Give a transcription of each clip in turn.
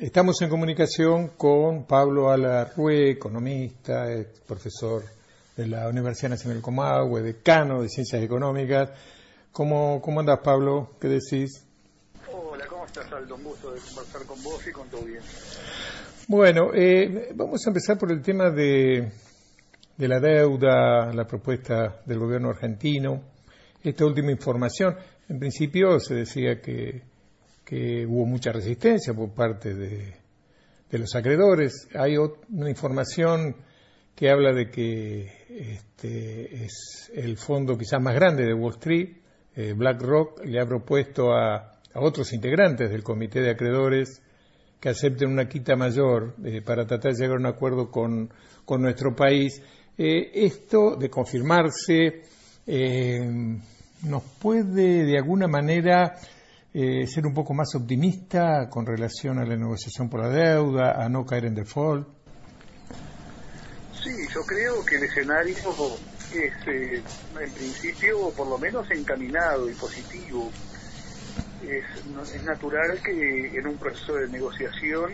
Estamos en comunicación con Pablo Alarrue, economista, profesor de la Universidad Nacional Comahue, decano de Ciencias Económicas. ¿Cómo, cómo andás, Pablo? ¿Qué decís? Hola, ¿cómo estás, Aldo? Un gusto de conversar con vos y con tu bien. Bueno, eh, vamos a empezar por el tema de, de la deuda, la propuesta del gobierno argentino. Esta última información, en principio se decía que que hubo mucha resistencia por parte de, los acreedores. Hay una información que habla de que este es el fondo quizás más grande de Wall Street, eh, BlackRock, le ha propuesto a, otros integrantes del comité de acreedores que acepten una quita mayor eh, para tratar de llegar a un acuerdo con, nuestro país. Eh, esto, de confirmarse, nos puede de alguna manera eh, ser un poco más optimista con relación a la negociación por la deuda, a no caer en default? Sí, yo creo que el escenario es, eh, en principio, por lo menos encaminado y positivo. Es, es natural que en un proceso de negociación,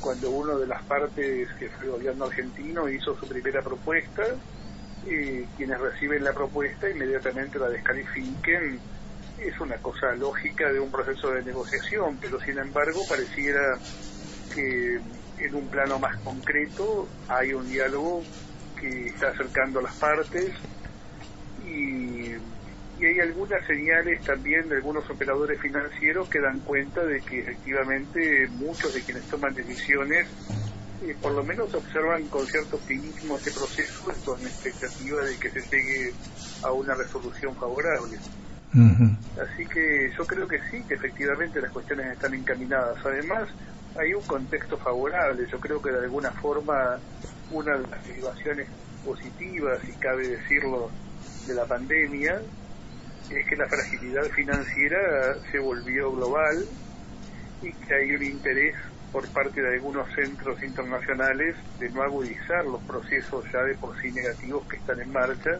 cuando uno de las partes que fue el gobierno argentino hizo su primera propuesta, eh, quienes reciben la propuesta inmediatamente la descalifiquen es una cosa lógica de un proceso de negociación, pero sin embargo pareciera que en un plano más concreto hay un diálogo que está acercando a las partes y, hay algunas señales también de algunos operadores financieros que dan cuenta de que efectivamente muchos de quienes toman decisiones eh, por lo menos observan con cierto optimismo este proceso con expectativa de que se llegue a una resolución favorable. Así que yo creo que sí, que efectivamente las cuestiones están encaminadas. Además, hay un contexto favorable. Yo creo que de alguna forma una de las derivaciones positivas, si cabe decirlo, de la pandemia es que la fragilidad financiera se volvió global y que hay un interés por parte de algunos centros internacionales de no agudizar los procesos ya de por sí negativos que están en marcha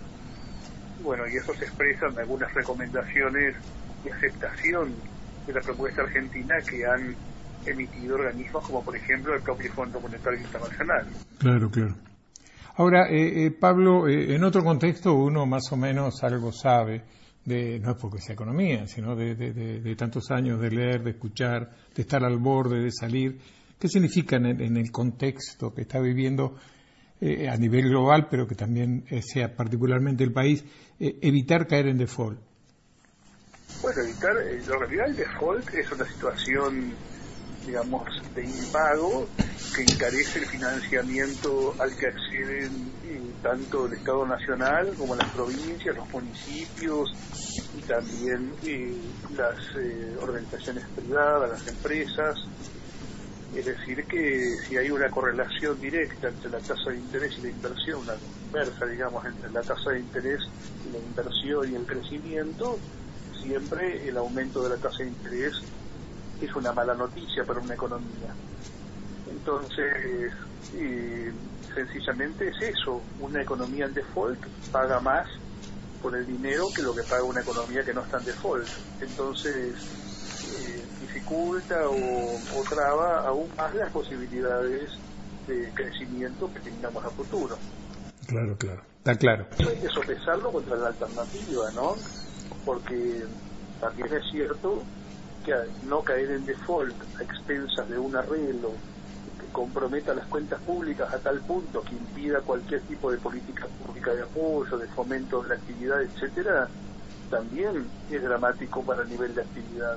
bueno, y eso se expresa en algunas recomendaciones de aceptación de la propuesta argentina que han emitido organismos como por ejemplo el propio Fondo Monetario Internacional. Claro, claro. Ahora, eh, eh, Pablo, eh, en otro contexto uno más o menos algo sabe, de, no es porque sea economía, sino de, de, tantos años de leer, de escuchar, de estar al borde, de salir. ¿Qué significa en el contexto que está viviendo eh, a nivel global, pero que también eh, sea particularmente el país, eh, evitar caer en default? Bueno, evitar, en realidad el default es una situación, digamos, de impago que encarece el financiamiento al que acceden tanto el Estado Nacional como las provincias, los municipios y también las organizaciones privadas, las empresas, es decir, que si hay una correlación directa entre la tasa de interés y la inversión, una inversa, digamos, entre la tasa de interés y la inversión y el crecimiento, siempre el aumento de la tasa de interés es una mala noticia para una economía. Entonces, sencillamente es eso, una economía en default paga más por el dinero que lo que paga una economía que no está en default. Entonces, dificulta o, traba aún más las posibilidades de crecimiento que tengamos a futuro. Claro, claro, está claro. Eso hay que sopesarlo contra la alternativa, ¿no? Porque también es cierto que no caer en default a expensas de un arreglo que comprometa las cuentas públicas a tal punto que impida cualquier tipo de política pública de apoyo, de fomento de la actividad, etcétera, también es dramático para el nivel de actividad.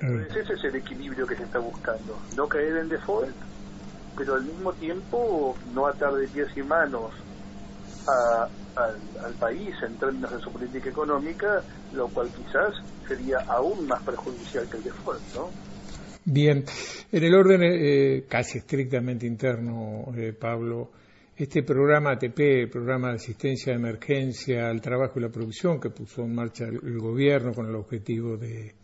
Entonces ese es el equilibrio que se está buscando. No caer en default, pero al mismo tiempo no atar de pies y manos al, país en términos de su política económica, lo cual quizás sería aún más perjudicial que el default, ¿no? Bien, en el orden eh, casi estrictamente interno, eh, Pablo, este programa ATP, programa de asistencia de emergencia al trabajo y la producción que puso en marcha el gobierno con el objetivo de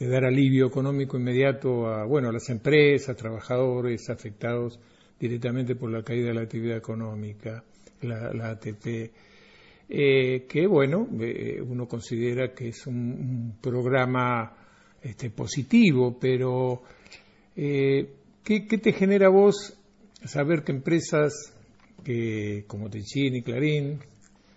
de dar alivio económico inmediato a, bueno, a las empresas, trabajadores afectados directamente por la caída de la actividad económica, la, ATP, eh, que, bueno, eh, uno considera que es un, programa este, positivo, pero eh, ¿Qué, te genera a vos saber que empresas que, como Techín y Clarín,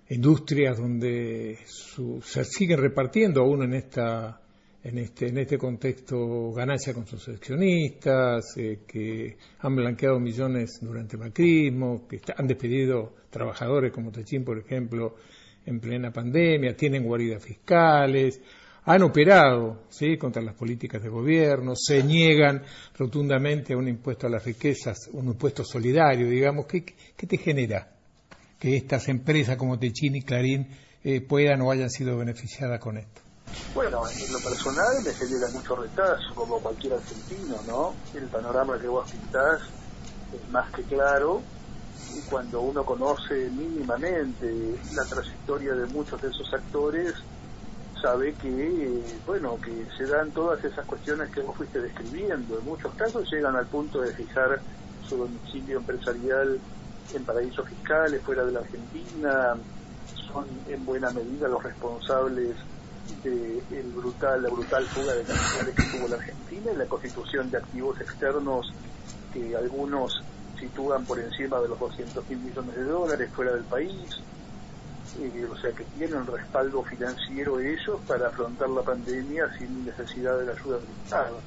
industrias donde se siguen repartiendo aún en esta en este, en este contexto ganancia con sus accionistas, eh, que han blanqueado millones durante el macrismo, que han despedido trabajadores como Techín, por ejemplo, en plena pandemia, tienen guaridas fiscales, han operado ¿sí? contra las políticas de gobierno, se niegan rotundamente a un impuesto a las riquezas, un impuesto solidario, digamos. ¿Qué, qué te genera que estas empresas como Techín y Clarín eh, puedan o hayan sido beneficiadas con esto? Bueno, en lo personal me genera mucho retazo, como cualquier argentino, ¿no? El panorama que vos pintás es más que claro y cuando uno conoce mínimamente la trayectoria de muchos de esos actores, sabe que, bueno, que se dan todas esas cuestiones que vos fuiste describiendo. En muchos casos llegan al punto de fijar su domicilio empresarial en paraísos fiscales fuera de la Argentina, son en buena medida los responsables de el brutal, la brutal fuga de capitales que tuvo la Argentina y la constitución de activos externos que algunos sitúan por encima de los 200 mil millones de dólares fuera del país, eh, o sea que tienen respaldo financiero ellos para afrontar la pandemia sin necesidad de la ayuda del Estado.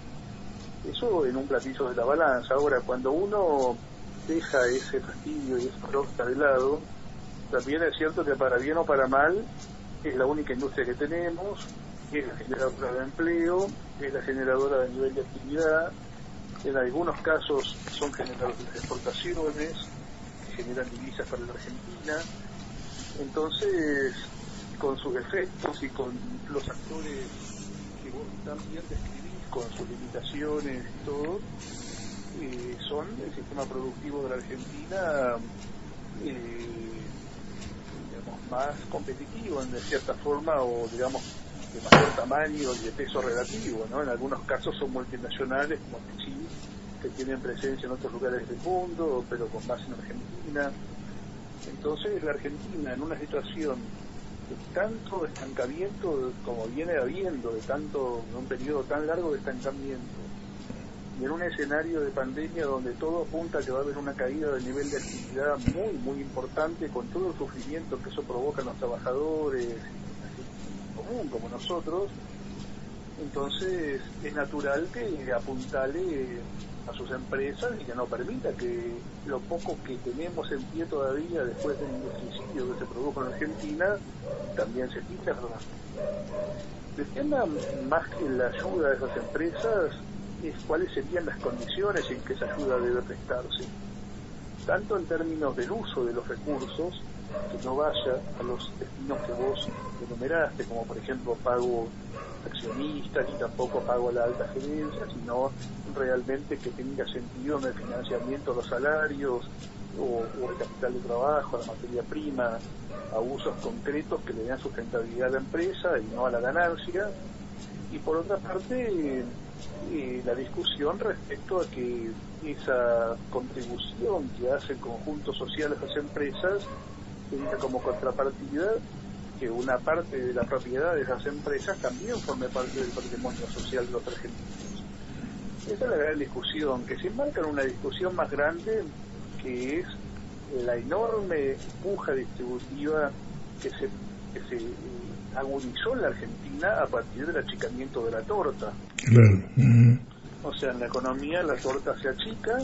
Eso en un platillo de la balanza. Ahora, cuando uno deja ese fastidio y esa roca de lado, también es cierto que para bien o para mal es la única industria que tenemos, es la generadora de empleo, es la generadora de nivel de actividad, en algunos casos son generadores de exportaciones, que generan divisas para la Argentina, entonces con sus efectos y con los actores que vos también describís, con sus limitaciones y todo, eh, son el sistema productivo de la Argentina eh, más competitivo en de cierta forma o digamos de mayor tamaño y de peso relativo, ¿no? En algunos casos son multinacionales como Chile, que tienen presencia en otros lugares del mundo, pero con base en Argentina. Entonces la Argentina en una situación de tanto estancamiento como viene habiendo, de tanto, en un periodo tan largo de estancamiento, y en un escenario de pandemia donde todo apunta a que va a haber una caída del nivel de actividad muy, muy importante con todo el sufrimiento que eso provoca en los trabajadores, común como nosotros, entonces es natural que apuntale a sus empresas y que no permita que lo poco que tenemos en pie todavía después del suicidio que se produjo en Argentina también se pierda. El más que la ayuda de esas empresas es cuáles serían las condiciones en que esa ayuda debe prestarse, tanto en términos del uso de los recursos, que no vaya a los destinos que vos enumeraste, como por ejemplo pago accionistas y tampoco pago a la alta gerencia, sino realmente que tenga sentido en el financiamiento de los salarios o, o, el capital de trabajo, la materia prima, a usos concretos que le den sustentabilidad a la empresa y no a la ganancia. Y por otra parte, eh, la discusión respecto a que esa contribución que hace el conjunto social a las empresas tenga como contrapartida que una parte de la propiedad de esas empresas también forme parte del patrimonio social de los argentinos. Esa es la gran discusión, que se enmarca en una discusión más grande que es la enorme puja distributiva que se, que se eh, agudizó en la Argentina a partir del achicamiento de la torta. O sea, en la economía la torta se achica,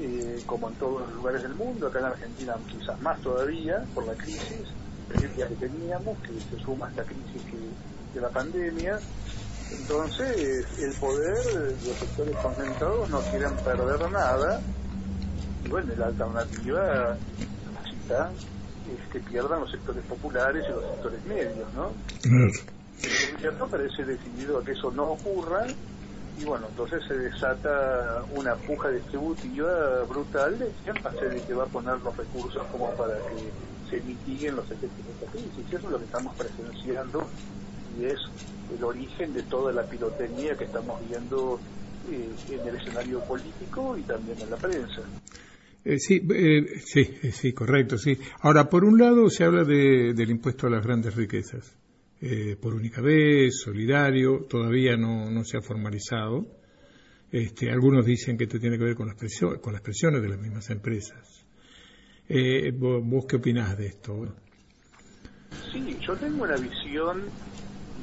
eh, como en todos los lugares del mundo, acá en Argentina quizás más todavía, por la crisis que teníamos, que se suma a esta crisis de la pandemia. Entonces, el poder, los sectores concentrados no quieren perder nada, y bueno, la alternativa está es que pierdan los sectores populares y los sectores medios, ¿no? El gobierno parece decidido a que eso no ocurra y bueno, entonces se desata una puja distributiva brutal de quién va a ser el que va a poner los recursos como para que se mitiguen los efectos de esta crisis. Eso es lo que estamos presenciando y es el origen de toda la pirotecnia que estamos viendo eh, en el escenario político y también en la prensa. Eh, sí, eh, sí, sí, correcto, sí. Ahora, por un lado se habla de, del impuesto a las grandes riquezas, eh, por única vez, solidario, todavía no, no se ha formalizado. Este, algunos dicen que esto tiene que ver con las, presiones, con las presiones de las mismas empresas. Eh, ¿vos, qué opinás de esto? Sí, yo tengo una visión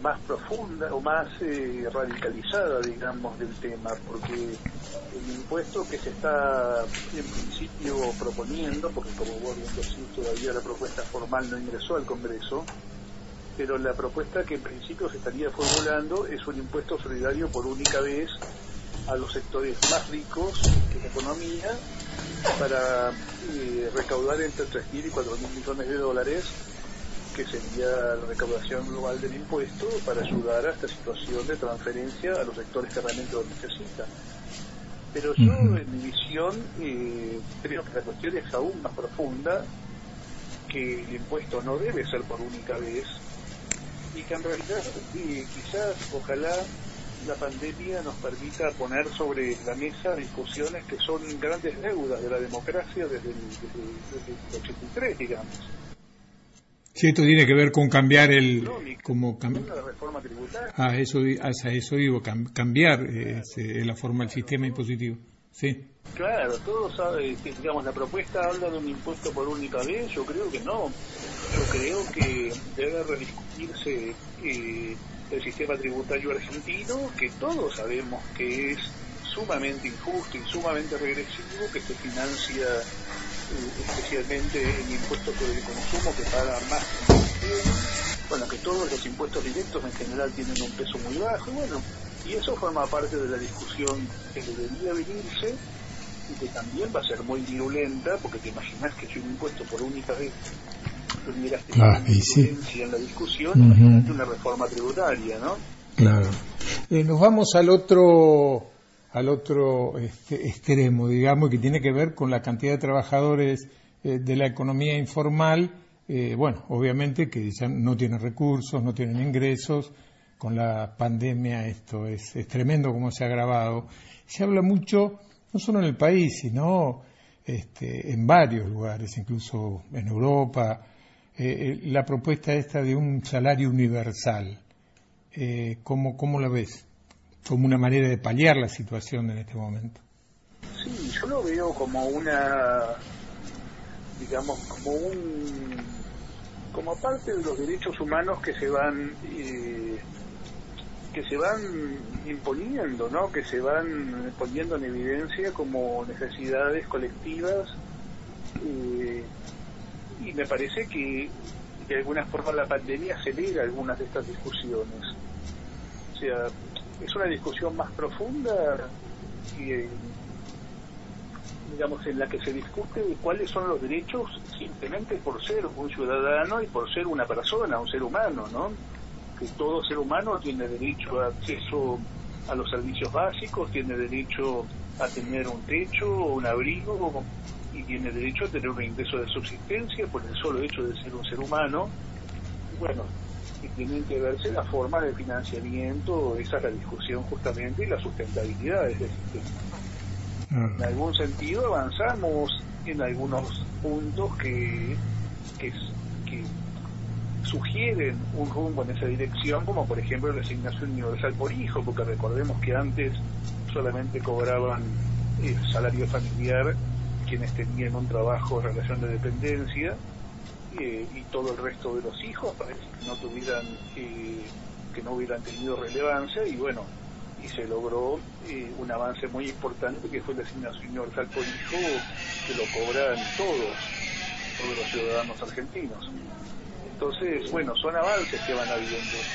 más profunda o más eh, radicalizada, digamos, del tema, porque el impuesto que se está en principio proponiendo, porque como vos bien decís, todavía la propuesta formal no ingresó al Congreso, pero la propuesta que en principio se estaría formulando es un impuesto solidario por única vez a los sectores más ricos de la economía para eh, recaudar entre 3.000 y 4.000 millones de dólares que sería la recaudación global del impuesto para ayudar a esta situación de transferencia a los sectores que realmente lo necesitan. Pero yo, en mi visión, eh, creo que la cuestión es aún más profunda, que el impuesto no debe ser por única vez, y que en realidad eh, quizás, ojalá, la pandemia nos permita poner sobre la mesa discusiones que son grandes deudas de la democracia desde el, desde el 83, digamos Sí, esto tiene que ver con cambiar el... Como tributaria. Ah, eso, a eso digo, cambiar eh, la forma del sistema impositivo. Sí. Claro, todos saben, digamos, la propuesta habla de un impuesto por única vez, yo creo que no. Yo creo que debe rediscutirse eh, el sistema tributario argentino, que todos sabemos que es sumamente injusto y sumamente regresivo, que se financia especialmente el impuesto sobre el consumo que paga más bueno, que todos los impuestos directos en general tienen un peso muy bajo, bueno, y eso forma parte de la discusión que debería venirse y que también va a ser muy virulenta, porque te imaginas que si un impuesto por única vez tuviera claro, en la discusión, una reforma tributaria, ¿no? Claro. Eh, nos vamos al otro al otro este, extremo, digamos, que tiene que ver con la cantidad de trabajadores eh, de la economía informal, eh, bueno, obviamente que ya no tienen recursos, no tienen ingresos, con la pandemia esto es, tremendo como se ha agravado. Se habla mucho, no solo en el país, sino este, en varios lugares, incluso en Europa, eh, la propuesta esta de un salario universal. ¿cómo, ¿Cómo la ves? Como una manera de paliar la situación en este momento. Sí, yo lo veo como una, digamos, como un, como parte de los derechos humanos que se van, eh, que se van imponiendo, ¿no? Que se van poniendo en evidencia como necesidades colectivas. Eh, y me parece que de alguna forma la pandemia acelera algunas de estas discusiones. O sea, es una discusión más profunda y, eh, digamos en la que se discute cuáles son los derechos simplemente por ser un ciudadano y por ser una persona, un ser humano, ¿no? Que todo ser humano tiene derecho a acceso a los servicios básicos, tiene derecho a tener un techo, un abrigo y tiene derecho a tener un ingreso de subsistencia por el solo hecho de ser un ser humano. Bueno, y tienen que verse la forma de financiamiento, esa es la discusión justamente, y la sustentabilidad de este sistema. En algún sentido avanzamos en algunos puntos que, que, sugieren un rumbo en esa dirección, como por ejemplo la asignación universal por hijo, porque recordemos que antes solamente cobraban el salario familiar quienes tenían un trabajo en relación de dependencia, eh, y todo el resto de los hijos parece que no tuvieran eh, que no hubieran tenido relevancia y bueno y se logró eh, un avance muy importante que fue la asignación universal por hijo que lo cobran todos todos los ciudadanos argentinos. Entonces bueno son avances que van habiendo.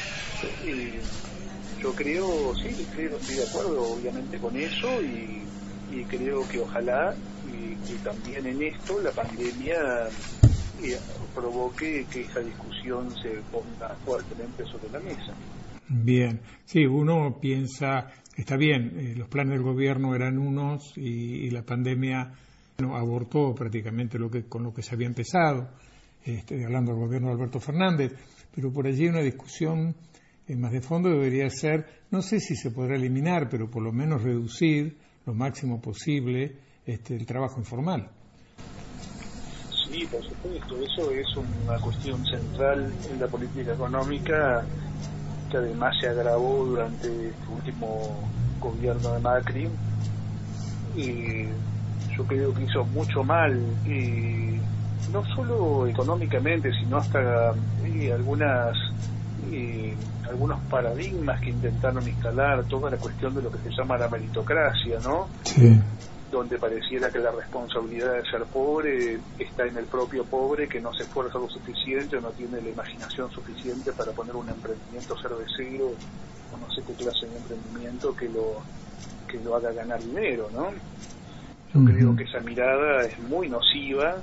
Yo creo sí creo estoy de acuerdo obviamente con eso y, y creo que ojalá y, y también en esto la pandemia provoque que esa discusión se ponga fuertemente sobre la mesa. Bien, sí, uno piensa, está bien, eh, los planes del gobierno eran unos y, la pandemia abortó prácticamente lo que, con lo que se había empezado, estoy hablando del gobierno de Alberto Fernández, pero por allí una discusión eh, más de fondo debería ser, no sé si se podrá eliminar, pero por lo menos reducir lo máximo posible este, el trabajo informal. Sí, por supuesto, eso es una cuestión central en la política económica que además se agravó durante este último gobierno de Macri. Y yo creo que hizo mucho mal, y no solo económicamente, sino hasta algunas algunos paradigmas que intentaron instalar, toda la cuestión de lo que se llama la meritocracia, ¿no? Sí donde pareciera que la responsabilidad de ser pobre está en el propio pobre que no se esfuerza lo suficiente o no tiene la imaginación suficiente para poner un emprendimiento cervecero o no sé qué clase de emprendimiento que lo que lo haga ganar dinero, ¿no? Yo creo que esa mirada es muy nociva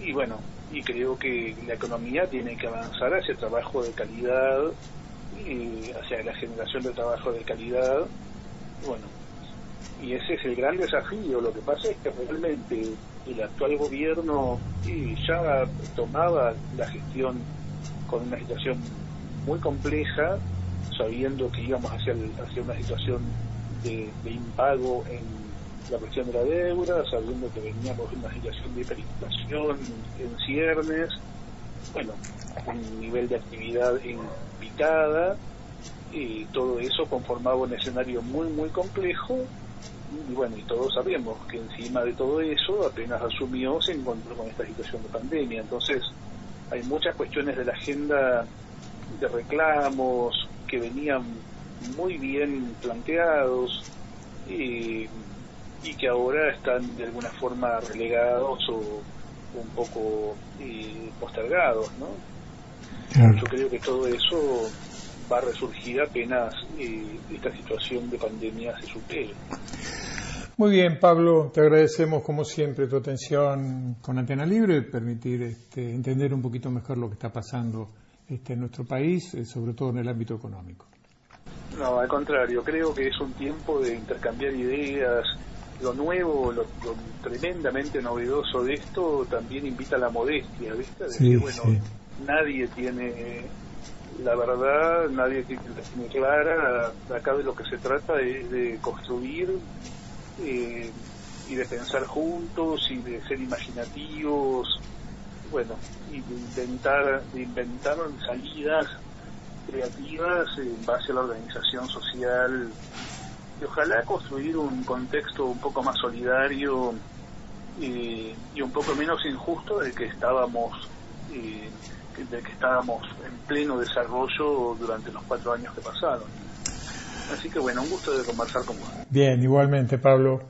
y bueno, y creo que la economía tiene que avanzar hacia trabajo de calidad y hacia la generación de trabajo de calidad. Bueno, y ese es el gran desafío. Lo que pasa es que realmente el actual gobierno ya tomaba la gestión con una situación muy compleja, sabiendo que íbamos hacia, hacia una situación de, impago en la cuestión de la deuda, sabiendo que veníamos de una situación de hiperinflación en ciernes, bueno, un nivel de actividad en picada, y todo eso conformaba un escenario muy, muy complejo y bueno, y todos sabemos que encima de todo eso, apenas asumió, se encontró con esta situación de pandemia. Entonces, hay muchas cuestiones de la agenda de reclamos que venían muy bien planteados y, que ahora están de alguna forma relegados o un poco postergados, ¿no? Yo creo que todo eso va a resurgir apenas eh, esta situación de pandemia se supere. Muy bien, Pablo, te agradecemos como siempre tu atención con Antena Libre permitir este, entender un poquito mejor lo que está pasando este, en nuestro país, eh, sobre todo en el ámbito económico. No, al contrario, creo que es un tiempo de intercambiar ideas. Lo nuevo, lo, tremendamente novedoso de esto también invita a la modestia, ¿viste? De bueno, nadie tiene la verdad, nadie tiene clara. Acá de lo que se trata es de construir eh, y de pensar juntos y de ser imaginativos, bueno, y de inventar, de inventar salidas creativas en base a la organización social y ojalá construir un contexto un poco más solidario y, un poco menos injusto del que estábamos eh, del que estábamos en pleno desarrollo durante los cuatro años que pasaron. Así que bueno, un gusto de conversar con vos. Bien, igualmente, Pablo.